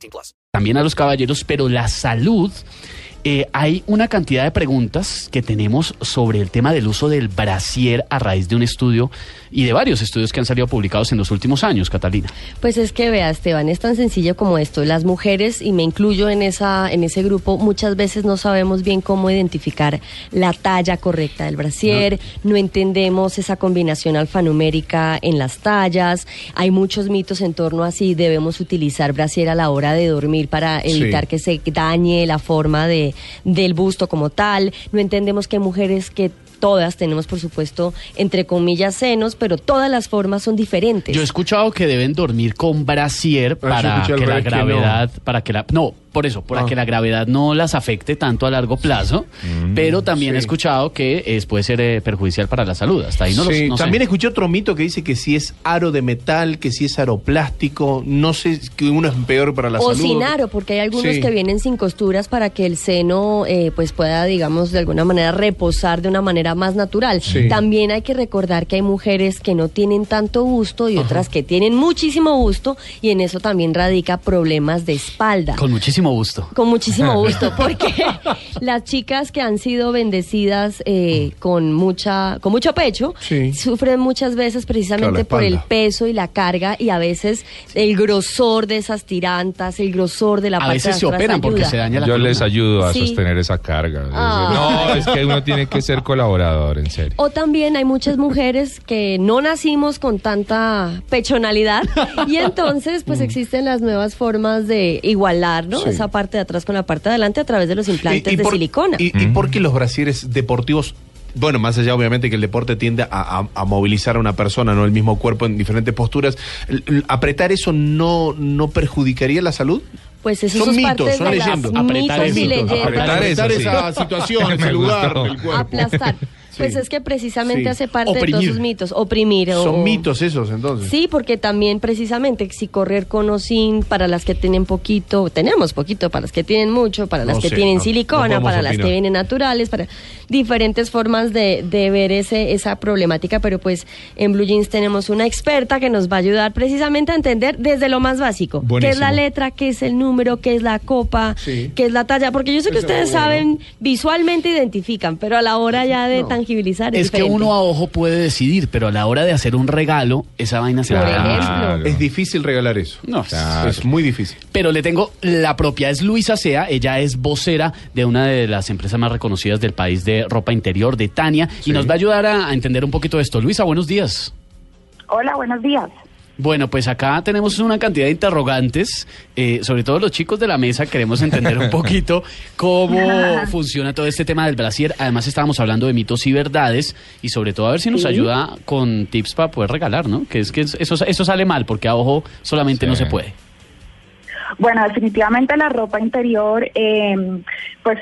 18 plus. también a los caballeros, pero la salud, eh, hay una cantidad de preguntas que tenemos sobre el tema del uso del brasier a raíz de un estudio y de varios estudios que han salido publicados en los últimos años, Catalina. Pues es que vea, Esteban, es tan sencillo como esto. Las mujeres, y me incluyo en esa, en ese grupo, muchas veces no sabemos bien cómo identificar la talla correcta del brasier, no, entendemos esa combinación alfanumérica en las tallas. Hay muchos mitos en torno a si debemos utilizar brasier a la hora de dormir para evitar Sí. que se dañe la forma de, del busto como tal. No entendemos que hay mujeres que todas tenemos, por supuesto, entre comillas, senos, pero todas las formas son diferentes. Yo he escuchado que deben dormir con brasier para que la revés que no. gravedad, para que la, no, por eso, para Ah. que la gravedad no las afecte tanto a largo plazo, pero también he escuchado que es, puede ser eh, perjudicial para la salud. Hasta ahí no, los- Sí, no sé. también escuché otro mito que dice que si es aro de metal, que si es aro plástico, no sé, que uno es peor para la o salud. sin aro, porque hay algunos Sí. que vienen sin costuras para que el seno eh, pues pueda, digamos, de alguna manera reposar de una manera más natural. Sí. También hay que recordar que hay mujeres que no tienen tanto gusto y otras que tienen muchísimo gusto y en eso también radica problemas de espalda. Con muchísimo gusto. Con muchísimo gusto, porque las chicas que han sido bendecidas eh, con mucha, con mucho pecho, Sí. sufren muchas veces precisamente Claro, por el peso y la carga y a veces el grosor de esas tirantas, el grosor de la A parte veces de se operan porque se daña la Yo columna. les ayudo a Sí. sostener esa carga. Ah. No, es que uno tiene que ser colaborador, en serio. O también hay muchas mujeres que no nacimos con tanta pechonalidad y entonces pues existen las nuevas formas de igualar, ¿no? Mm. Sí. Esa parte de atrás con la parte de adelante a través de los implantes de por, silicona. Y, y por qué los brasieres deportivos, bueno, más allá obviamente que el deporte tiende a, a- a movilizar a una persona, no el mismo cuerpo en diferentes posturas, ¿apretar eso no, no perjudicaría la salud? Pues eso Son es mitos, son leyendas. Apretar mitos y leyendas. Apretar Apretar eso, sí. esa situación, ese lugar del cuerpo. aplastar. Pues es que precisamente hace parte de todos esos mitos. Oprimir. o- Son mitos esos entonces. Sí, porque también precisamente si correr con o sin, para las que tienen poquito, tenemos poquito, para las que tienen mucho, para las No que sé, tienen no- silicona, para las que vienen naturales, para diferentes formas de, de ver ese, esa problemática, pero pues en Blue Jeans tenemos una experta que nos va a ayudar precisamente a entender desde lo más básico, qué es la Buenísimo. letra, qué es el número, qué es la copa, Sí. qué es la talla, porque yo sé que Eso ustedes bueno. saben, visualmente identifican, pero a la hora ya de No. Tangibilizar es, Es que uno a ojo puede decidir, pero a la hora de hacer un regalo, esa vaina se va a. Es difícil regalar eso. No, Claro. Es muy difícil. Pero le tengo, la propia es Luisa Sea, ella es vocera de una de las empresas más reconocidas del país de ropa interior, de Tania, Sí. y nos va a ayudar a, a entender un poquito esto. Luisa, buenos días. Hola, buenos días. Bueno, pues acá tenemos una cantidad de interrogantes, eh, sobre todo los chicos de la mesa queremos entender un poquito cómo funciona todo este tema del brasier. Además estábamos hablando de mitos y verdades y sobre todo a ver si nos ayuda con tips para poder regalar, ¿no? Que es que eso, eso sale mal porque a ojo solamente no se puede. Bueno, definitivamente la ropa interior, eh, pues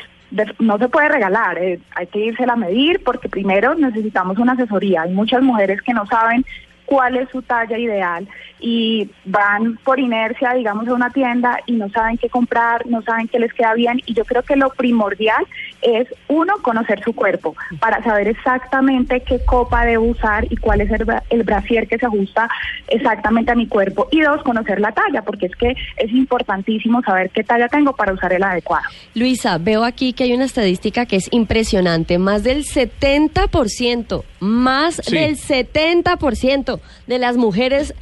no se puede regalar, eh, hay que irse a medir porque primero necesitamos una asesoría. Hay muchas mujeres que no saben cuál es su talla ideal y van por inercia, digamos, a una tienda y no saben qué comprar, no saben qué les queda bien y yo creo que lo primordial es uno, conocer su cuerpo para saber exactamente qué copa debo usar y cuál es el, el brasier que se ajusta exactamente a mi cuerpo y dos, conocer la talla porque es que es importantísimo saber qué talla tengo para usar el adecuado. Luisa, veo aquí que hay una estadística que es impresionante. Más del 70%, más Sí. del 70% de las mujeres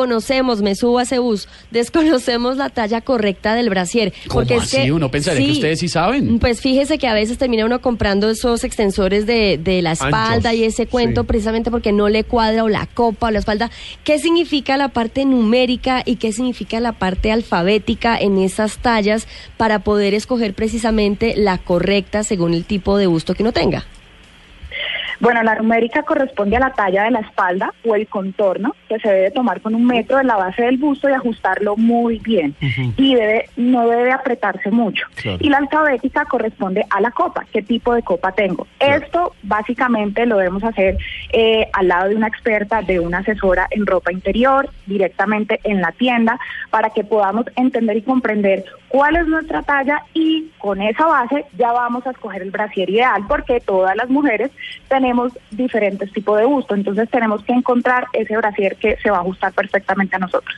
desconocemos, me subo a ese bus, desconocemos la talla correcta del brasier. ¿Cómo Porque es así? que, Uno pensaría que ustedes sí saben. Pues fíjese que a veces termina uno comprando esos extensores de, de la espalda Anchos, y ese cuento sí. precisamente porque no le cuadra o la copa o la espalda. ¿Qué significa la parte numérica y qué significa la parte alfabética en esas tallas para poder escoger precisamente la correcta según el tipo de gusto que uno tenga? Bueno, la numérica corresponde a la talla de la espalda o el contorno que se debe tomar con un metro de la base del busto y ajustarlo muy bien. Y debe, no debe apretarse mucho. Claro. Y la alfabética corresponde a la copa, qué tipo de copa tengo. Esto básicamente lo debemos hacer eh, al lado de una experta, de una asesora en ropa interior, directamente en la tienda, para que podamos entender y comprender cuál es nuestra talla y con esa base ya vamos a escoger el brasier ideal porque todas las mujeres tenemos diferentes tipos de gusto, entonces tenemos que encontrar ese brasier que se va a ajustar perfectamente a nosotros.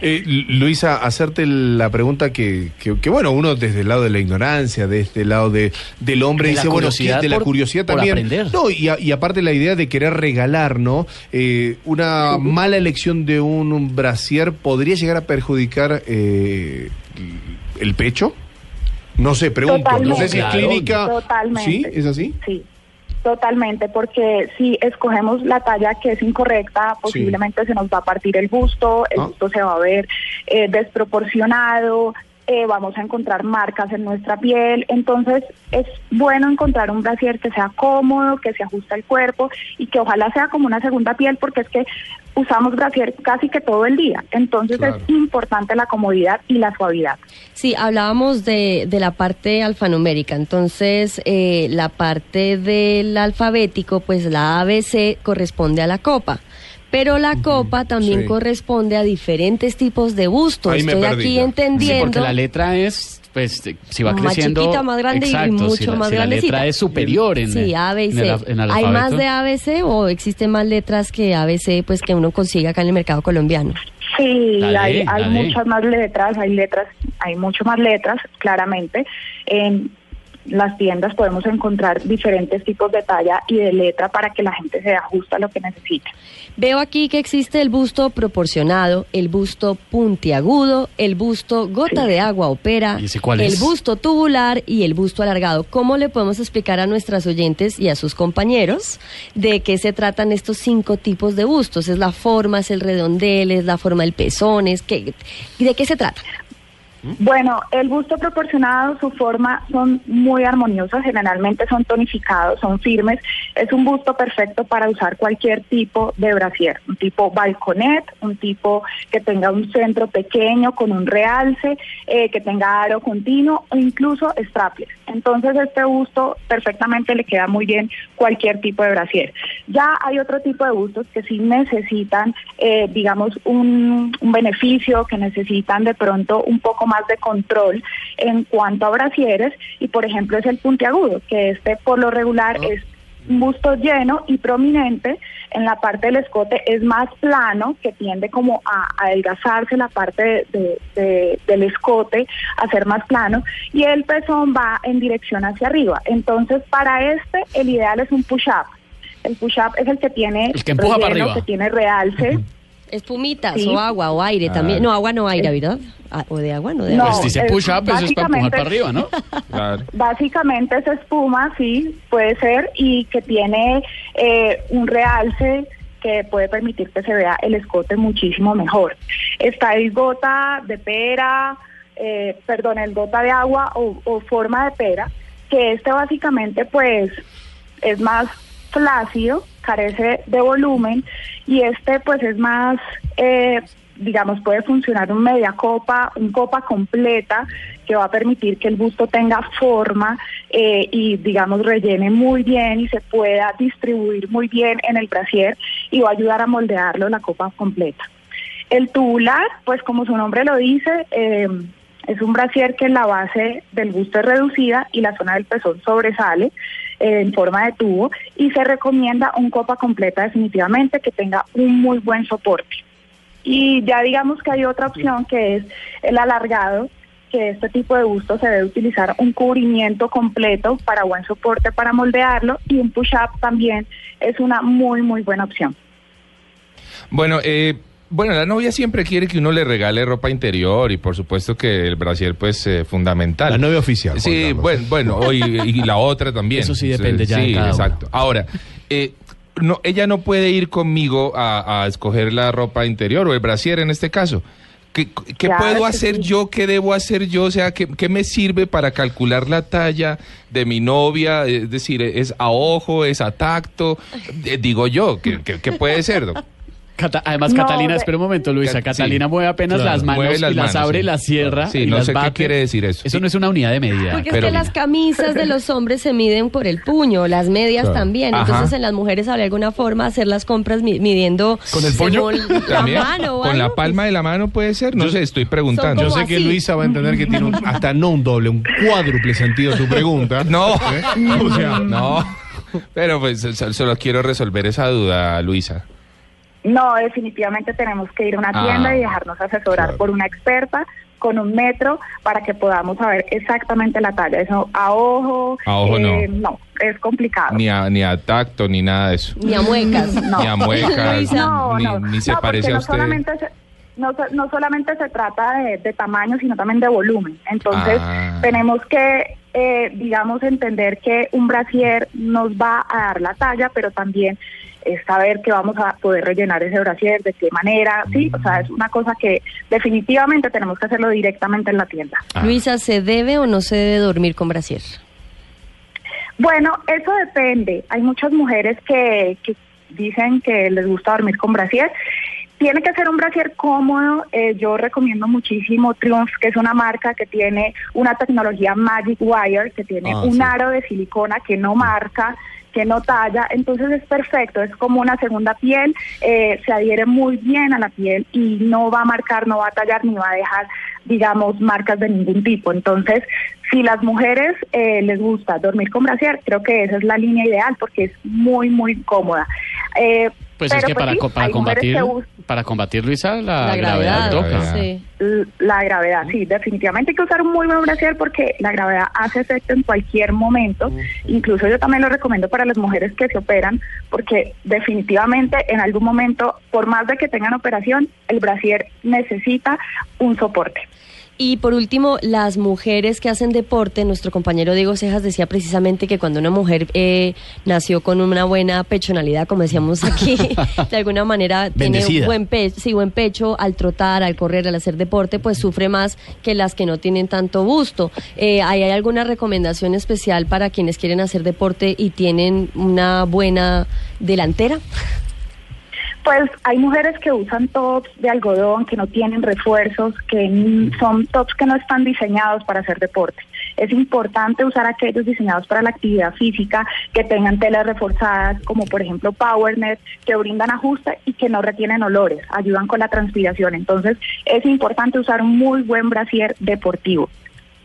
Eh, Lu- Luisa, hacerte la pregunta que, que, que, bueno, uno desde el lado de la ignorancia, desde el lado de, del hombre, De la dice, bueno, de la por- curiosidad también. aprender. No, y, a- y aparte la idea de querer regalar, ¿no? Eh, una mala elección de un, un brasier podría llegar a perjudicar eh, el pecho. No sé, pregunto. No sé si es clínica. Totalmente. ¿Sí? ¿Es así? Sí, totalmente, porque si escogemos la talla que es incorrecta, posiblemente se nos va a partir el busto, el Ah. busto se va a ver eh, desproporcionado, eh, vamos a encontrar marcas en nuestra piel, entonces es bueno encontrar un brasier que sea cómodo, que se ajuste al cuerpo y que ojalá sea como una segunda piel, porque es que usamos brasier casi que todo el día, entonces Claro. es importante la comodidad y la suavidad. Sí, hablábamos de, de la parte alfanumérica, entonces eh, la parte del alfabético, pues la ABC corresponde a la copa. Pero la copa también sí. corresponde a diferentes tipos de bustos. Ahí me Estoy perdí aquí. Sí, entendiendo. porque la letra es, pues, eh, si va Más creciendo. chiquita, más grande y mucho si la, más si la letra es superior en, Sí, eh, A, B y en C. el, al- en el ¿Hay más de ABC o existen más letras que ABC pues que uno consigue acá en el mercado colombiano? Dale, Sí, hay, hay dale. muchas más letras, hay letras, hay mucho más letras, claramente. En las tiendas podemos encontrar diferentes tipos de talla y de letra para que la gente se ajuste a lo que necesita. Veo aquí que existe el busto proporcionado, el busto puntiagudo, el busto gota Sí. de agua o pera, ¿Y ese cuál el es? busto tubular y el busto alargado. ¿Cómo le podemos explicar a nuestras oyentes y a sus compañeros de qué se tratan estos cinco tipos de bustos? ¿Es la forma, es el redondel, es la forma del pezón? Es que, ¿y ¿De qué se trata? Bueno, el busto proporcionado, su forma son muy armoniosas, generalmente son tonificados, son firmes. Es un busto perfecto para usar cualquier tipo de brasier, un tipo balconet, un tipo que tenga un centro pequeño con un realce, eh, que tenga aro continuo o incluso strapless. Entonces este busto perfectamente le queda muy bien cualquier tipo de brasier. Ya hay otro tipo de bustos que sí necesitan, eh, digamos, un beneficio, que necesitan de pronto un poco más de control en cuanto a brasieres y por ejemplo es el puntiagudo, que este por lo regular es un busto lleno y prominente, en la parte del escote es más plano, que tiende como a, a adelgazarse la parte de- de- de- del escote, a ser más plano, y el pezón va en dirección hacia arriba. Entonces, para este, el ideal es un push-up. El push-up es el que tiene El que empuja para relleno, arriba. que tiene realce. Espumitas Sí. o agua o aire también. No, agua no aire, ¿verdad? Ah, o de agua, no de No. agua. Pues dice es- push up, eso es para empujar para arriba, ¿no? Claro. Básicamente es espuma, sí, puede ser, y que tiene eh, un realce que puede permitir que se vea el escote muchísimo mejor. Está el gota de pera, eh, perdón, el gota de agua o, o forma de pera, que este básicamente pues es más flácido, carece de volumen y este pues es más, eh, digamos, puede funcionar un media copa, un copa completa que va a permitir que el busto tenga forma eh, y digamos rellene muy bien y se pueda distribuir muy bien en el brasier y va a ayudar a moldearlo la copa completa. El tubular, pues como su nombre lo dice, eh, es un brasier que la base del busto es reducida y la zona del pezón sobresale en forma de tubo y se recomienda un copa completa definitivamente que tenga un muy buen soporte. Y ya digamos que hay otra opción que es el alargado, que este tipo de busto se debe utilizar un cubrimiento completo para buen soporte para moldearlo y un push-up también es una muy muy buena opción. Bueno, eh, bueno, la novia siempre quiere que uno le regale ropa interior y por supuesto que el brasier pues eh, fundamental. La novia oficial. Sí, bueno, bueno, o y, la otra también. Eso sí depende ya de Sí, cada uno. exacto. Ahora, eh, no, ella no puede ir conmigo a, a escoger la ropa interior o el brasier en este caso. ¿Qué, qué Claro puedo hacer sí. yo? ¿Qué debo hacer yo? O sea, ¿qué, qué me sirve para calcular la talla de mi novia? Es decir, ¿es a ojo, es a tacto? Eh, digo yo, ¿qué, qué- qué puede ser? Cata- además, No, Catalina, de- espera un momento, Luisa. Sí, Catalina mueve apenas claro, las manos mueve las y las manos, abre sí. y las cierra. Sí, y no las sé qué bate. quiere decir eso. Eso no es una unidad de medida. Porque Pero es que las camisas de los hombres se miden por el puño, las medias Claro. también. Ajá. Entonces en las mujeres habría alguna forma de hacer las compras mi- midiendo ¿Con el puño? la mano con la palma de la mano puede ser, no sé, estoy preguntando. Yo sé que. Luisa va a entender que tiene un- hasta no un doble, un cuádruple sentido tu pregunta. No, ¿Eh? O sea, no, pero pues so- solo quiero resolver esa duda, Luisa. No, definitivamente tenemos que ir a una Ah, tienda y dejarnos asesorar claro. por una experta con un metro para que podamos saber exactamente la talla. Eso a ojo, A ojo no. no, es complicado. Ni a, ni a tacto, ni nada de eso. Ni a muecas. No. Ni a muecas. No, ni, no, ni se no, parece a usted. No solamente se trata de, de tamaño, sino también de volumen. Entonces, Ah. tenemos que, eh, digamos, entender que un brasier nos va a dar la talla, pero también es saber que vamos a poder rellenar ese brasier, de qué manera, sí, o sea, es una cosa que definitivamente tenemos que hacerlo directamente en la tienda. Ah. Luisa, ¿se debe o no se debe dormir con brasier? Bueno, eso depende. Hay muchas mujeres que, que dicen que les gusta dormir con brasier. Tiene que ser un brasier cómodo. Eh, yo recomiendo muchísimo Triumph, que es una marca que tiene una tecnología Magic Wire, que tiene Ah, un sí. aro de silicona que no marca, que no talla. Entonces es perfecto, es como una segunda piel. eh, se adhiere muy bien a la piel y no va a marcar, no va a tallar ni va a dejar, digamos, marcas de ningún tipo. Entonces, si las mujeres eh, les gusta dormir con brasier, creo que esa es la línea ideal porque es muy, muy cómoda. Eh, Pues es que para, sí, co- para mujeres combatir, para combatir, Luisa, la, La gravedad, gravedad. toca. Sí. la gravedad, sí, definitivamente hay que usar un muy buen brasier porque la gravedad hace efecto en cualquier momento. Incluso yo también lo recomiendo para las mujeres que se operan porque definitivamente en algún momento, por más de que tengan operación, el brasier necesita un soporte. Y por último, las mujeres que hacen deporte, nuestro compañero Diego Cejas decía precisamente que cuando una mujer eh, nació con una buena pechonalidad, como decíamos aquí, de alguna manera tiene Bendecida. buen pecho, sí, buen pecho al trotar, al correr, al hacer deporte, pues sufre más que las que no tienen tanto busto. Eh, ¿hay, ¿Hay alguna recomendación especial para quienes quieren hacer deporte y tienen una buena delantera? Pues hay mujeres que usan tops de algodón, que no tienen refuerzos, que son tops que no están diseñados para hacer deporte. Es importante usar aquellos diseñados para la actividad física, que tengan telas reforzadas, como por ejemplo PowerNet, que brindan ajuste y que no retienen olores, ayudan con la transpiración. Entonces es importante usar un muy buen brasier deportivo.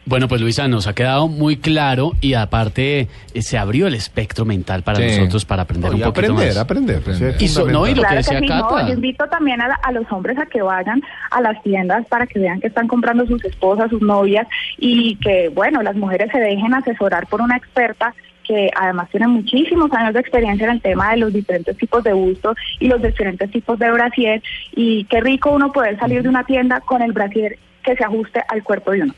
Bueno, pues Luisa, nos ha quedado muy claro y aparte eh, se abrió el espectro mental para Sí. nosotros para aprender un poquito aprender, más. aprender, Aprender. Y so- no, y lo que decía sí, no, Cata. yo invito también a, la- a los hombres a que vayan a las tiendas para que vean que están comprando sus esposas, sus novias y que, bueno, las mujeres se dejen asesorar por una experta que además tiene muchísimos años de experiencia en el tema de los diferentes tipos de bustos y los diferentes tipos de brasier y qué rico uno poder salir de una tienda con el brasier que se ajuste al cuerpo de uno.